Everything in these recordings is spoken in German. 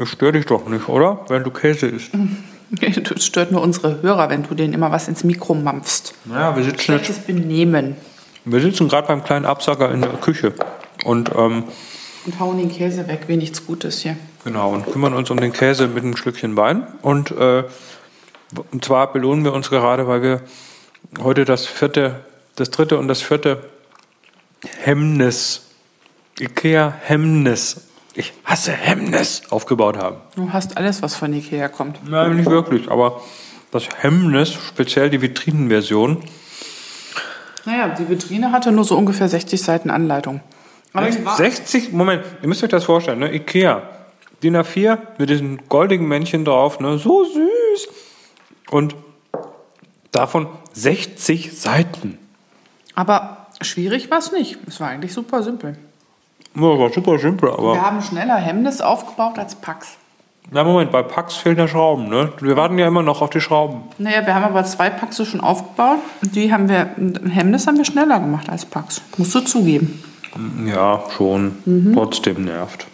Ich störe dich doch nicht, oder? Wenn du Käse isst. Das stört nur unsere Hörer, wenn du denen immer was ins Mikro mampfst. Naja, wir sitzen jetzt, Schlechtes Benehmen. wir sitzen gerade beim kleinen Absacker in der Küche. Und ähm, Und hauen den Käse weg, wie nichts Gutes hier. Genau, und kümmern uns um den Käse mit einem Schlückchen Wein. Und, äh, und zwar belohnen wir uns gerade, weil wir heute das vierte, das dritte und das vierte Hemmnis, Ikea Hemmnis, ich hasse Hemmnis, aufgebaut haben. Du hast alles, was von Ikea kommt. Nein, nicht wirklich, aber das Hemmnis, speziell die Vitrinenversion, Naja, die Vitrine hatte nur so ungefähr 60 Seiten Anleitung. Aber die war, 60, Moment, ihr müsst euch das vorstellen, ne? Ikea, DIN A4 mit diesen goldigen Männchen drauf, ne? So süß. Und davon 60 Seiten. aber schwierig war es nicht. Es war eigentlich super simpel. Ja, war super simpel, Wir aber. haben schneller Hemmnis aufgebaut als Pax. Na Moment, bei Pax fehlen ja Schrauben, ne? Wir warten ja immer noch auf die Schrauben. Naja, wir haben aber zwei Paxe schon aufgebaut. Die haben wir, Hemmnis haben wir schneller gemacht als Pax. Musst du zugeben. Ja, schon. Trotzdem nervt.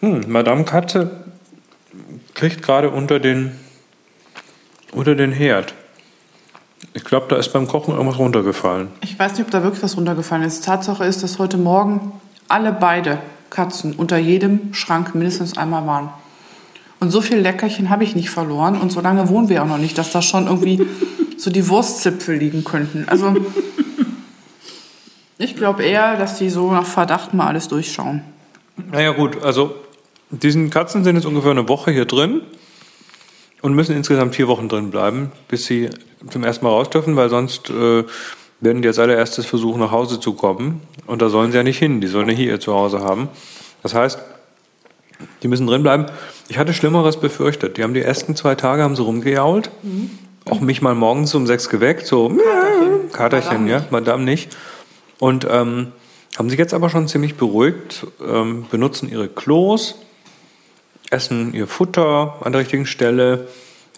Hm, Madame Katze kriegt gerade unter den, unter den Herd. Ich glaube, da ist beim Kochen irgendwas runtergefallen. Ich weiß nicht, ob da wirklich was runtergefallen ist. Tatsache ist, dass heute Morgen alle beide Katzen unter jedem Schrank mindestens einmal waren. Und so viel Leckerchen habe ich nicht verloren. Und so lange wohnen wir auch noch nicht, dass da schon irgendwie so die Wurstzipfel liegen könnten. Also ich glaube eher, dass die so nach Verdacht mal alles durchschauen. Naja gut, also diesen Katzen sind jetzt ungefähr eine Woche hier drin und müssen insgesamt vier Wochen drin bleiben, bis sie zum ersten Mal raus dürfen, weil sonst äh, werden die als allererstes versuchen, nach Hause zu kommen. Und da sollen sie ja nicht hin, die sollen ja hier ihr Zuhause haben. Das heißt, die müssen drin bleiben. Ich hatte Schlimmeres befürchtet. Die haben die ersten zwei Tage haben sie rumgejault. Auch mich mal morgens um sechs geweckt, so Katerchen, Katerchen Madame ja, nicht. Madame nicht. Und ähm, haben sich jetzt aber schon ziemlich beruhigt, ähm, benutzen ihre Klos, essen ihr Futter an der richtigen Stelle,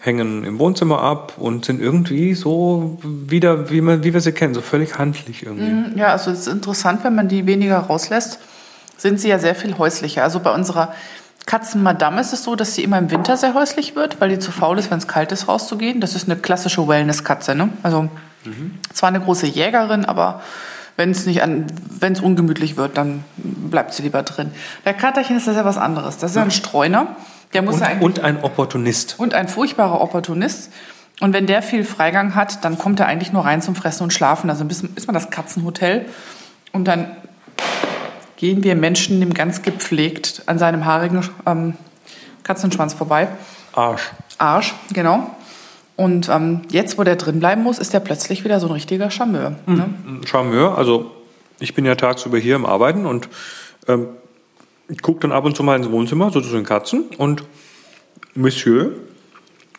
hängen im Wohnzimmer ab und sind irgendwie so wieder, wie, man, wie wir sie kennen, so völlig handlich irgendwie. Ja, also es ist interessant, wenn man die weniger rauslässt, sind sie ja sehr viel häuslicher. Also bei unserer Katzenmadame ist es so, dass sie immer im Winter sehr häuslich wird, weil die zu faul ist, wenn es kalt ist, rauszugehen. Das ist eine klassische Wellness-Katze. Ne? Also zwar eine große Jägerin, aber wenn es nicht an, wenn es ungemütlich wird, dann bleibt sie lieber drin. Der Katerchen ist das ja was anderes. Das ist ja ein Streuner. Der muss Und, ja und ein Opportunist. und ein furchtbarer Opportunist. Und wenn der viel Freigang hat, dann kommt er eigentlich nur rein zum Fressen und Schlafen. Also ist man das Katzenhotel. Und dann gehen wir Menschen dem ganz gepflegt an seinem haarigen ähm, Katzenschwanz vorbei. Arsch. Arsch, genau. Und ähm, jetzt, wo der drin bleiben muss, ist der plötzlich wieder so ein richtiger Charmeur. Ne? Ein Charmeur, also ich bin ja tagsüber hier am Arbeiten und ähm, ich gucke dann ab und zu mal ins Wohnzimmer, so zu den Katzen und Monsieur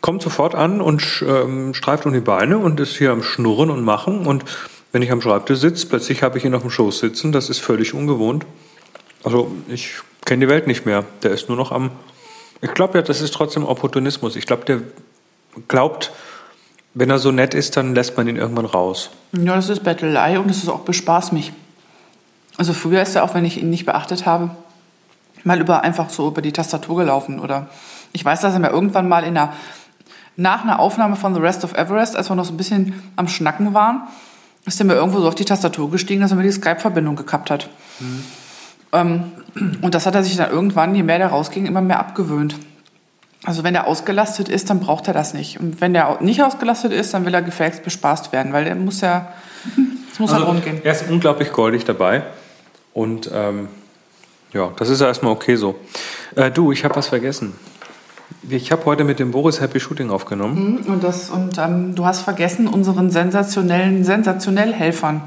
kommt sofort an und ähm, streift um die Beine und ist hier am Schnurren und Machen und wenn ich am Schreibtisch sitze, plötzlich habe ich ihn auf dem Schoß sitzen, das ist völlig ungewohnt. Also ich kenne die Welt nicht mehr, der ist nur noch am... Ich glaube ja, das ist trotzdem Opportunismus. Ich glaube, der glaubt, wenn er so nett ist, dann lässt man ihn irgendwann raus. Ja, das ist Bettelei und das ist auch bespaß mich. Also früher ist er auch, wenn ich ihn nicht beachtet habe, mal über einfach so über die Tastatur gelaufen oder ich weiß, dass er mir irgendwann mal in einer nach einer Aufnahme von The Rest of Everest, als wir noch so ein bisschen am Schnacken waren, ist er mir irgendwo so auf die Tastatur gestiegen, dass er mir die Skype-Verbindung gekappt hat. Ähm, und das hat er sich dann irgendwann, je mehr der rausging, immer mehr abgewöhnt. Also wenn er ausgelastet ist, dann braucht er das nicht. Und wenn er nicht ausgelastet ist, dann will er gefälligst bespaßt werden, weil der muss ja, es muss ja rund gehen. er ist unglaublich goldig dabei. Und ähm, ja, das ist ja erstmal okay so. Äh, du, ich habe was vergessen. Ich habe heute mit dem Boris Happy Shooting aufgenommen. Und, das, und ähm, du hast vergessen, unseren sensationellen Sensationellhelfern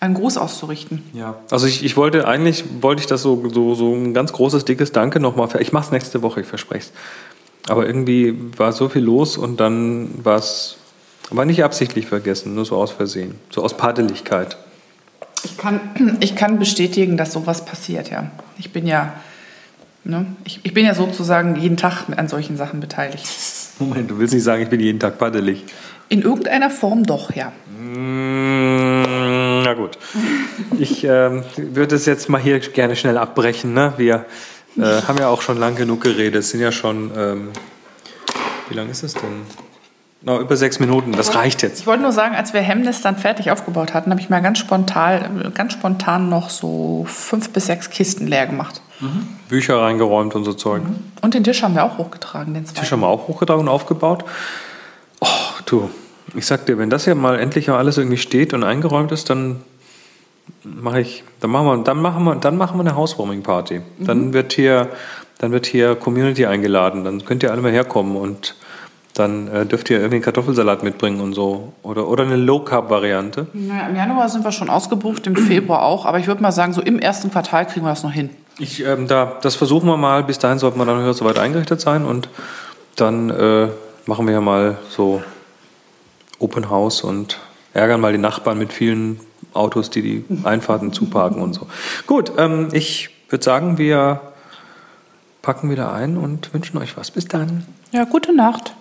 einen Gruß auszurichten. Ja. Also ich, ich wollte eigentlich, wollte ich das so, so, so ein ganz großes, dickes Danke nochmal. Ich mache es nächste Woche, ich verspreche es. Aber irgendwie war so viel los und dann war es, war nicht absichtlich vergessen, nur so aus Versehen. So aus Padeligkeit. Ich kann, ich kann bestätigen, dass sowas passiert, ja. Ich bin ja, ne, ich, ich bin ja sozusagen jeden Tag an solchen Sachen beteiligt. Moment, du willst nicht sagen, ich bin jeden Tag padelig. In irgendeiner Form doch, ja. Mm, Na gut. Ich ähm, würde es jetzt mal hier gerne schnell abbrechen. Ne? Wir Äh, haben ja auch schon lang genug geredet. Es sind ja schon, ähm, wie lange ist es denn? No, über sechs Minuten, das reicht jetzt. Ich wollte nur sagen, als wir Hemnes dann fertig aufgebaut hatten, habe ich mal ganz spontan, ganz spontan noch so fünf bis sechs Kisten leer gemacht. Bücher reingeräumt und so Zeug. Und den Tisch haben wir auch hochgetragen, den. Tisch haben wir auch hochgetragen und aufgebaut. Oh, du, ich sag dir, wenn das ja mal endlich mal alles irgendwie steht und eingeräumt ist, dann mache ich, dann machen wir, dann machen wir, dann machen wir eine Housewarming Party. Dann wird hier, dann wird hier Community eingeladen. Dann könnt ihr alle mal herkommen und dann äh, dürft ihr irgendwie einen Kartoffelsalat mitbringen und so. Oder, oder eine Low-Carb-Variante. Naja, Im Januar sind wir schon ausgebucht, im Februar auch, aber ich würde mal sagen, so im ersten Quartal kriegen wir das noch hin. Ich, ähm, da, das versuchen wir mal. Bis dahin sollten wir dann soweit eingerichtet sein und dann äh, machen wir ja mal so Open House und ärgern mal die Nachbarn mit vielen Autos, die die Einfahrten zuparken und so. Gut, ähm, ich würde sagen, wir packen wieder ein und wünschen euch was. Bis dann. Ja, gute Nacht.